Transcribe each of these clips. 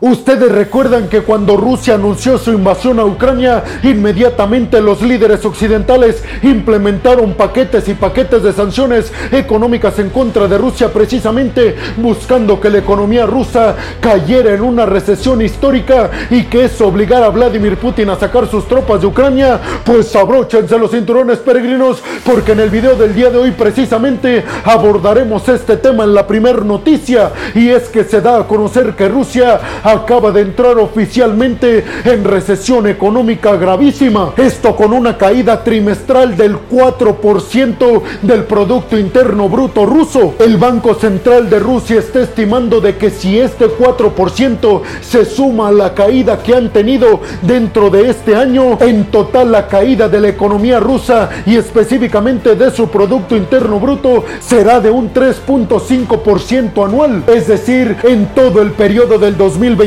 Ustedes recuerdan que cuando Rusia anunció su invasión a Ucrania, inmediatamente los líderes occidentales implementaron paquetes y paquetes de sanciones económicas en contra de Rusia precisamente buscando que la economía rusa cayera en una recesión histórica y que eso obligara a Vladimir Putin a sacar sus tropas de Ucrania. Pues abróchense los cinturones peregrinos porque en el video del día de hoy precisamente abordaremos este tema en la primera noticia y es que se da a conocer que Rusia acaba de entrar oficialmente en recesión económica gravísima. Esto con una caída trimestral del 4% del Producto Interno Bruto ruso. El Banco Central de Rusia está estimando de que si este 4% se suma a la caída que han tenido dentro de este año, en total la caída de la economía rusa y específicamente de su Producto Interno Bruto será de un 3.5% anual. Es decir, en todo el periodo del 2020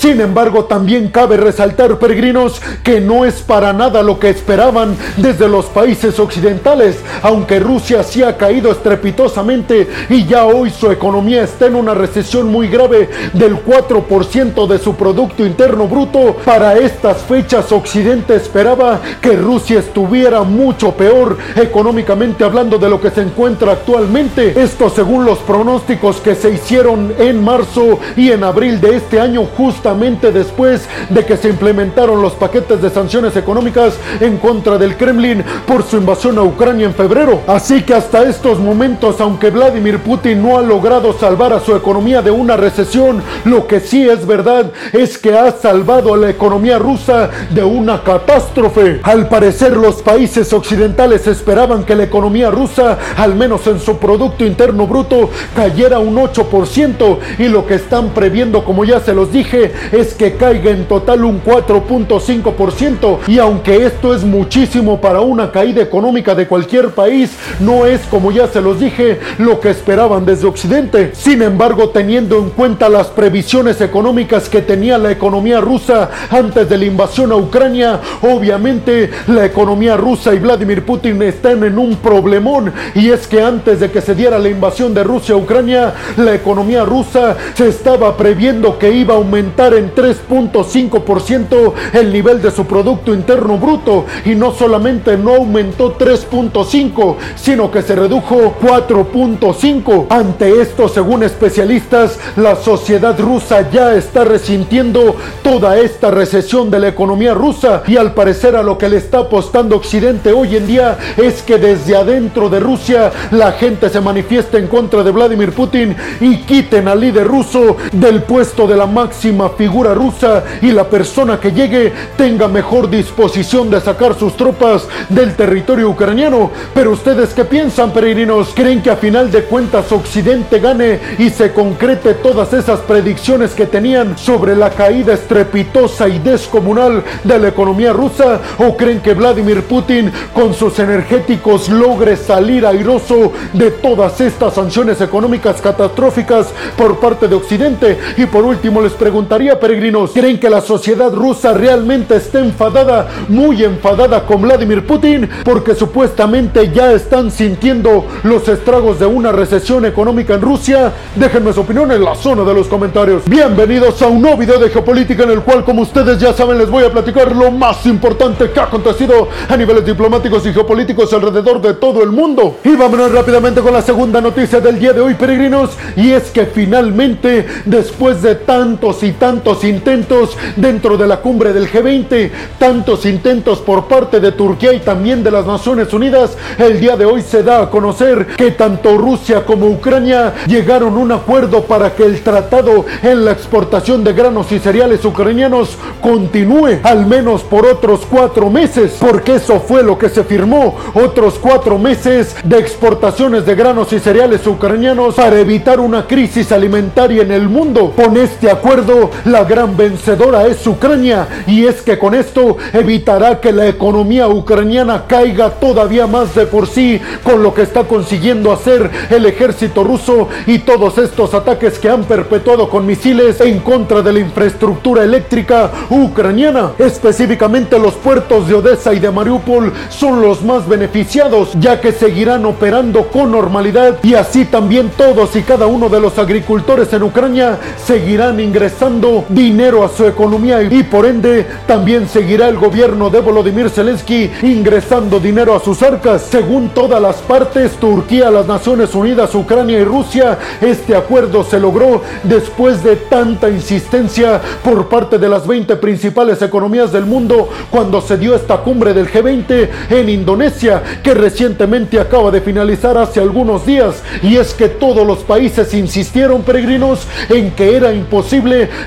sin embargo, también cabe resaltar, peregrinos, que no es para nada lo que esperaban desde los países occidentales, aunque Rusia sí ha caído estrepitosamente y ya hoy su economía está en una recesión muy grave del 4% de su Producto Interno Bruto. Para estas fechas, Occidente esperaba que Rusia estuviera mucho peor económicamente hablando de lo que se encuentra actualmente. Esto según los pronósticos que se hicieron en marzo y en abril de este año justamente después de que se implementaron los paquetes de sanciones económicas en contra del Kremlin por su invasión a Ucrania en febrero. Así que hasta estos momentos, aunque Vladimir Putin no ha logrado salvar a su economía de una recesión, lo que sí es verdad es que ha salvado a la economía rusa de una catástrofe. Al parecer los países occidentales esperaban que la economía rusa, al menos en su Producto Interno Bruto, cayera un 8% y lo que están previendo, como ya se los dije, es que caiga en total un 4.5%. Y aunque esto es muchísimo para una caída económica de cualquier país, no es, como ya se los dije, lo que esperaban desde Occidente. Sin embargo, teniendo en cuenta las previsiones económicas que tenía la economía rusa antes de la invasión a Ucrania, obviamente la economía rusa y Vladimir Putin están en un problemón. Y es que antes de que se diera la invasión de Rusia a Ucrania, la economía rusa se estaba previendo que iba a aumentar en 3.5% el nivel de su Producto Interno Bruto y no solamente no aumentó 3.5, sino que se redujo 4.5. Ante esto, según especialistas, la sociedad rusa ya está resintiendo toda esta recesión de la economía rusa y al parecer a lo que le está apostando Occidente hoy en día es que desde adentro de Rusia la gente se manifiesta en contra de Vladimir Putin y quiten al líder ruso del puesto de la máxima figura rusa y la persona que llegue tenga mejor disposición de sacar sus tropas del territorio ucraniano. Pero ustedes qué piensan, peregrinos? ¿Creen que a final de cuentas Occidente gane y se concrete todas esas predicciones que tenían sobre la caída estrepitosa y descomunal de la economía rusa? ¿O creen que Vladimir Putin con sus energéticos logre salir airoso de todas estas sanciones económicas catastróficas por parte de Occidente? Y por último les preguntaría, peregrinos, ¿creen que la sociedad rusa realmente está enfadada, muy enfadada con Vladimir Putin? Porque supuestamente ya están sintiendo los estragos de una recesión económica en Rusia. Déjenme su opinión en la zona de los comentarios. Bienvenidos a un nuevo video de geopolítica en el cual, como ustedes ya saben, les voy a platicar lo más importante que ha acontecido a niveles diplomáticos y geopolíticos alrededor de todo el mundo. Y vámonos rápidamente con la segunda noticia del día de hoy, peregrinos. Y es que finalmente, después de tantos y tantos intentos dentro de la cumbre del G20, tantos intentos por parte de Turquía y también de las Naciones Unidas, el día de hoy se da a conocer que tanto Rusia como Ucrania llegaron a un acuerdo para que el tratado en la exportación de granos y cereales ucranianos continúe al menos por otros cuatro meses, porque eso fue lo que se firmó, otros cuatro meses de exportaciones de granos y cereales ucranianos para evitar una crisis alimentaria en el mundo. Con este acuerdo, la gran vencedora es Ucrania y es que con esto evitará que la economía ucraniana caiga todavía más de por sí con lo que está consiguiendo hacer el ejército ruso y todos estos ataques que han perpetuado con misiles en contra de la infraestructura eléctrica ucraniana. Específicamente los puertos de Odessa y de Mariupol son los más beneficiados ya que seguirán operando con normalidad y así también todos y cada uno de los agricultores en Ucrania seguirán ingresando dinero a su economía y por ende también seguirá el gobierno de Volodymyr Zelensky ingresando dinero a sus arcas. Según todas las partes, Turquía, las Naciones Unidas, Ucrania y Rusia, este acuerdo se logró después de tanta insistencia por parte de las 20 principales economías del mundo cuando se dio esta cumbre del G20 en Indonesia, que recientemente acaba de finalizar hace algunos días. Y es que todos los países insistieron, peregrinos, en que era imposible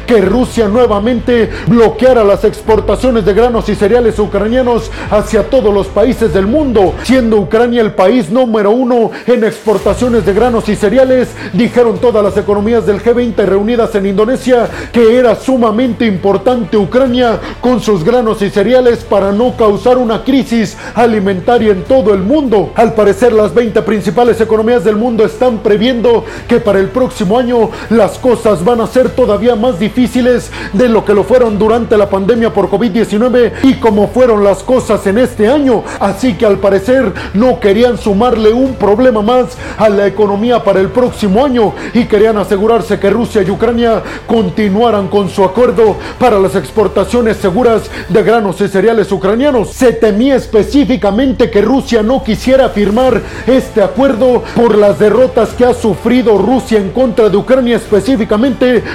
que Rusia nuevamente bloqueara las exportaciones de granos y cereales ucranianos hacia todos los países del mundo, siendo Ucrania el país número uno en exportaciones de granos y cereales, dijeron todas las economías del G20 reunidas en Indonesia que era sumamente importante Ucrania con sus granos y cereales para no causar una crisis alimentaria en todo el mundo. Al parecer las 20 principales economías del mundo están previendo que para el próximo año las cosas van a ser todavía más difíciles de lo que lo fueron durante la pandemia por COVID-19 y como fueron las cosas en este año. Así que al parecer no querían sumarle un problema más a la economía para el próximo año y querían asegurarse que Rusia y Ucrania continuaran con su acuerdo para las exportaciones seguras de granos y cereales ucranianos. Se temía específicamente que Rusia no quisiera firmar este acuerdo por las derrotas que ha sufrido Rusia en contra de Ucrania específicamente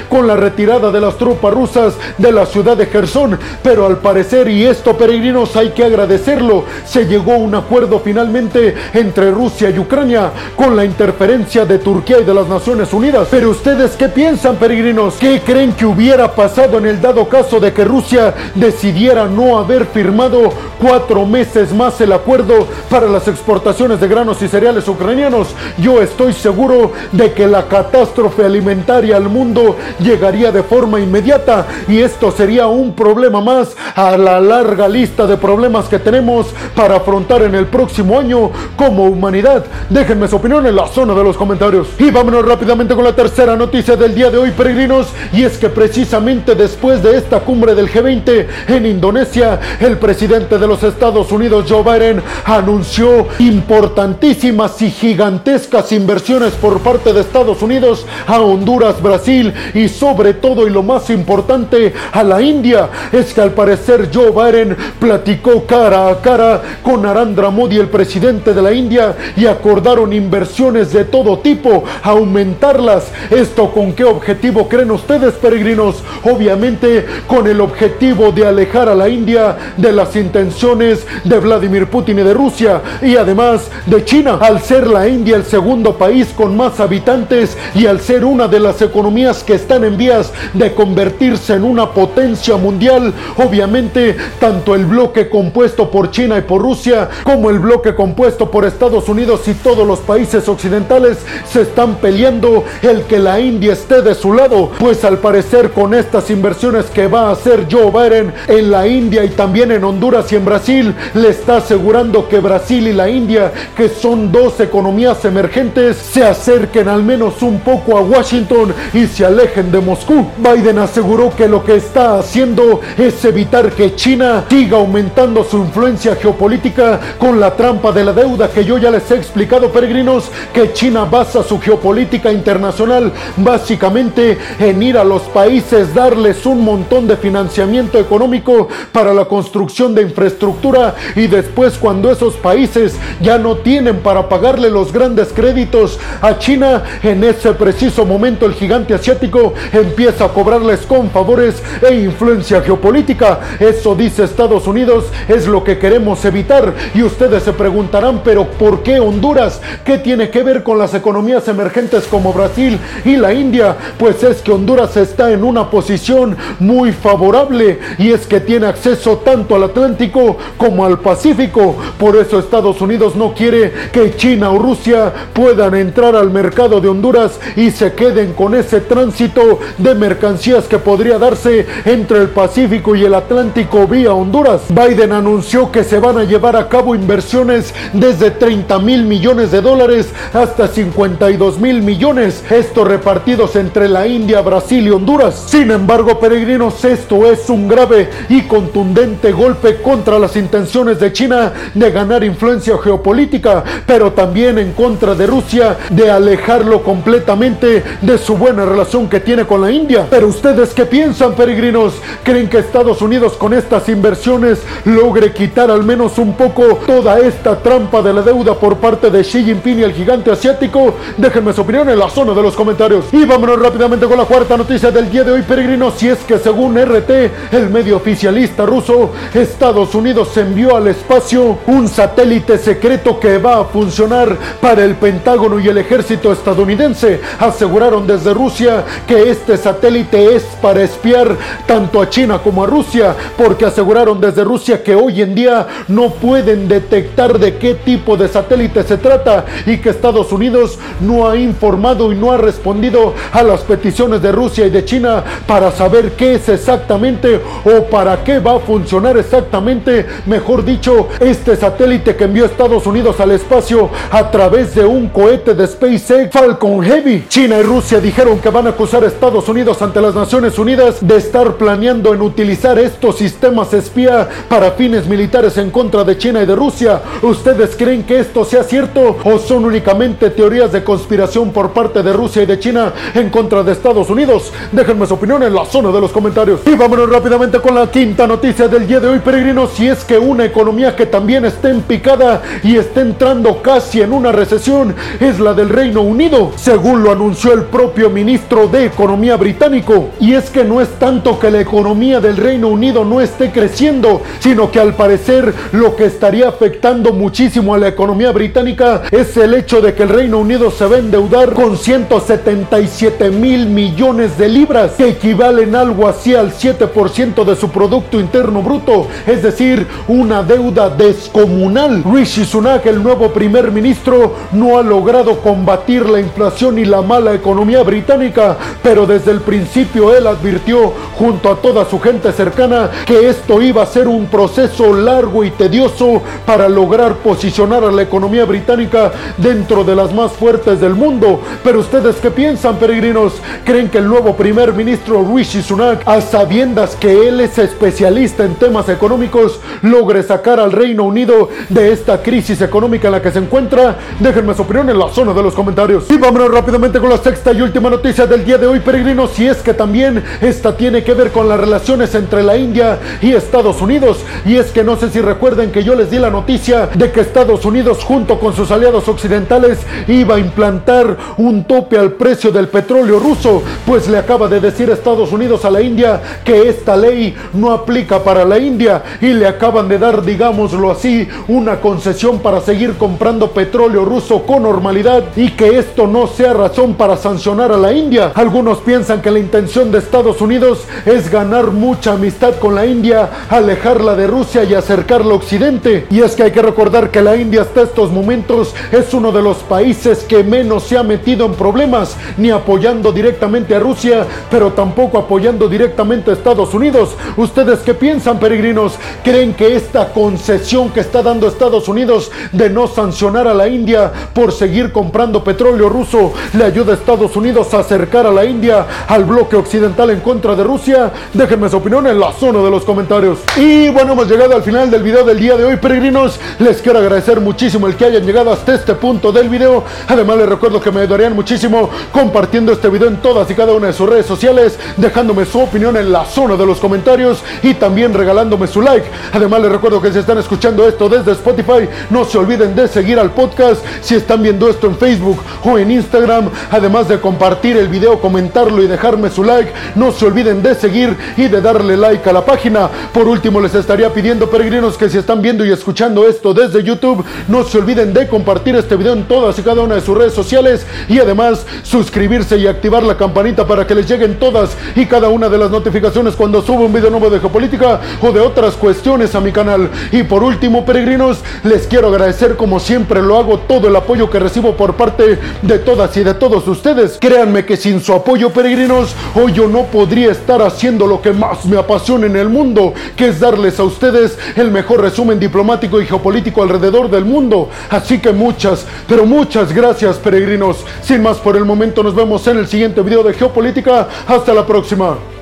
con la retirada de las tropas rusas de la ciudad de Gerson. Pero al parecer, y esto peregrinos hay que agradecerlo, se llegó a un acuerdo finalmente entre Rusia y Ucrania con la interferencia de Turquía y de las Naciones Unidas. Pero ustedes qué piensan peregrinos? ¿Qué creen que hubiera pasado en el dado caso de que Rusia decidiera no haber firmado cuatro meses más el acuerdo para las exportaciones de granos y cereales ucranianos? Yo estoy seguro de que la catástrofe alimentaria al mundo llegaría de forma inmediata y esto sería un problema más a la larga lista de problemas que tenemos para afrontar en el próximo año como humanidad. Déjenme su opinión en la zona de los comentarios. Y vámonos rápidamente con la tercera noticia del día de hoy, peregrinos, y es que precisamente después de esta cumbre del G20 en Indonesia, el presidente de los Estados Unidos, Joe Biden, anunció importantísimas y gigantescas inversiones por parte de Estados Unidos a Honduras, Brasil y sobre todo y lo más importante a la India. Es que al parecer Joe Biden platicó cara a cara con Narendra Modi, el presidente de la India, y acordaron inversiones de todo tipo, aumentarlas. ¿Esto con qué objetivo creen ustedes, peregrinos? Obviamente con el objetivo de alejar a la India de las intenciones de Vladimir Putin y de Rusia y además de China. Al ser la India el segundo país con más habitantes y al ser una de las economías que están en vías de convertirse en una potencia mundial, obviamente tanto el bloque compuesto por China y por Rusia como el bloque compuesto por Estados Unidos y todos los países occidentales se están peleando el que la India esté de su lado, pues al parecer con estas inversiones que va a hacer Joe Biden en la India y también en Honduras y en Brasil, le está asegurando que Brasil y la India, que son dos economías emergentes, se acerquen al menos un poco a Washington y se alejen de Moscú. Biden aseguró que lo que está haciendo es evitar que China siga aumentando su influencia geopolítica con la trampa de la deuda que yo ya les he explicado, peregrinos, que China basa su geopolítica internacional básicamente en ir a los países, darles un montón de financiamiento económico para la construcción de infraestructura y después cuando esos países ya no tienen para pagarle los grandes créditos a China, en ese preciso momento el gigante asiático empieza a cobrarles con favores e influencia geopolítica. Eso dice Estados Unidos, es lo que queremos evitar. Y ustedes se preguntarán, pero ¿por qué Honduras? ¿Qué tiene que ver con las economías emergentes como Brasil y la India? Pues es que Honduras está en una posición muy favorable y es que tiene acceso tanto al Atlántico como al Pacífico. Por eso Estados Unidos no quiere que China o Rusia puedan entrar al mercado de Honduras y se queden con ese tránsito de mercancías que podría darse entre el Pacífico y el Atlántico vía Honduras. Biden anunció que se van a llevar a cabo inversiones desde 30 mil millones de dólares hasta 52 mil millones, esto repartidos entre la India, Brasil y Honduras. Sin embargo, peregrinos, esto es un grave y contundente golpe contra las intenciones de China de ganar influencia geopolítica, pero también en contra de Rusia de alejarlo completamente de su buena relación que tiene con la India. Pero ustedes qué piensan, peregrinos? ¿Creen que Estados Unidos con estas inversiones logre quitar al menos un poco toda esta trampa de la deuda por parte de Xi Jinping y el gigante asiático? Déjenme su opinión en la zona de los comentarios. Y vámonos rápidamente con la cuarta noticia del día de hoy, peregrinos. Si es que según RT, el medio oficialista ruso, Estados Unidos envió al espacio un satélite secreto que va a funcionar para el Pentágono y el ejército estadounidense. Aseguraron desde Rusia que este satélite es para espiar tanto a China como a Rusia, porque aseguraron desde Rusia que hoy en día no pueden detectar de qué tipo de satélite se trata y que Estados Unidos no ha informado y no ha respondido a las peticiones de Rusia y de China para saber qué es exactamente o para qué va a funcionar exactamente, mejor dicho, este satélite que envió Estados Unidos al espacio a través de un cohete de SpaceX Falcon Heavy. China y Rusia dijeron que van a acusar a Estados Unidos ante las Naciones Unidas de estar planeando en utilizar estos sistemas espía para fines militares en contra de China y de Rusia. ¿Ustedes creen que esto sea cierto o son únicamente teorías de conspiración por parte de Rusia y de China en contra de Estados Unidos? Déjenme su opinión en la zona de los comentarios. Y vámonos rápidamente con la quinta noticia del día de hoy, peregrinos. Si es que una economía que también está en picada y está entrando casi en una recesión es la del Reino Unido, según lo anunció el propio ministro de Economía británico. Y es que no es tanto que la economía del Reino Unido no esté creciendo, sino que al parecer lo que estaría afectando muchísimo a la economía británica es el hecho de que el Reino Unido se va a endeudar con 177 mil millones de libras, que equivalen algo así al 7% de su Producto Interno Bruto, es decir, una deuda descomunal. Rishi Sunak, el nuevo primer ministro, no ha logrado combatir la inflación y la mala economía británica, pero desde el principio él advirtió junto a toda su gente cercana que esto iba a ser un proceso largo y tedioso para lograr posicionar a la economía británica dentro de las más fuertes del mundo. Pero ustedes qué piensan, peregrinos? ¿Creen que el nuevo primer ministro Rishi Sunak, a sabiendas que él es especialista en temas económicos, logre sacar al Reino Unido de esta crisis económica en la que se encuentra? Déjenme su opinión en la zona de los comentarios. Y vámonos rápidamente con la sexta y última noticia del día de hoy, peregrinos, si es que también esta tiene que ver con las relaciones entre la India y Estados Unidos. Y es que no sé si recuerden que yo les di la noticia de que Estados Unidos junto con sus aliados occidentales iba a implantar un tope al precio del petróleo ruso, pues le acaba de decir Estados Unidos a la India que esta ley no aplica para la India y le acaban de dar, digámoslo así, una concesión para seguir comprando petróleo ruso con normalidad y que esto no sea razón para sancionar a la India. Algunos piensan que la intención de Estados Unidos es ganar mucha amistad con la India, alejarla de Rusia y acercarla a Occidente. Y es que hay que recordar que la India hasta estos momentos es uno de los países que menos se ha metido en problemas, ni apoyando directamente a Rusia, pero tampoco apoyando directamente a Estados Unidos. ¿Ustedes qué piensan, peregrinos? ¿Creen que esta concesión que está dando Estados Unidos de no sancionar a la India por seguir comprando petróleo ruso le ayuda a Estados Unidos a acercar a la India al bloque occidental en contra de Rusia? Déjenme su opinión en la zona de los comentarios. Y bueno, hemos llegado al final del video del día de hoy, peregrinos. Les quiero agradecer muchísimo el que hayan llegado hasta este punto del video. Además, les recuerdo que me ayudarían muchísimo compartiendo este video en todas y cada una de sus redes sociales, dejándome su opinión en la zona de los comentarios y también regalándome su like. Además, les recuerdo que si están escuchando esto desde Spotify, no se olviden de seguir al podcast si están viendo esto en Facebook o en Instagram. Además de compartir el video, y dejarme su like, no se olviden de seguir y de darle like a la página. Por último, les estaría pidiendo, peregrinos, que si están viendo y escuchando esto desde YouTube, no se olviden de compartir este video en todas y cada una de sus redes sociales y además suscribirse y activar la campanita para que les lleguen todas y cada una de las notificaciones cuando subo un video nuevo de geopolítica o de otras cuestiones a mi canal. Y por último, peregrinos, les quiero agradecer como siempre lo hago todo el apoyo que recibo por parte de todas y de todos ustedes. Créanme que sin su apoyo, peregrinos, hoy yo no podría estar haciendo lo que más me apasiona en el mundo, que es darles a ustedes el mejor resumen diplomático y geopolítico alrededor del mundo. Así que muchas, pero muchas gracias, peregrinos. Sin más por el momento, nos vemos en el siguiente video de geopolítica. Hasta la próxima.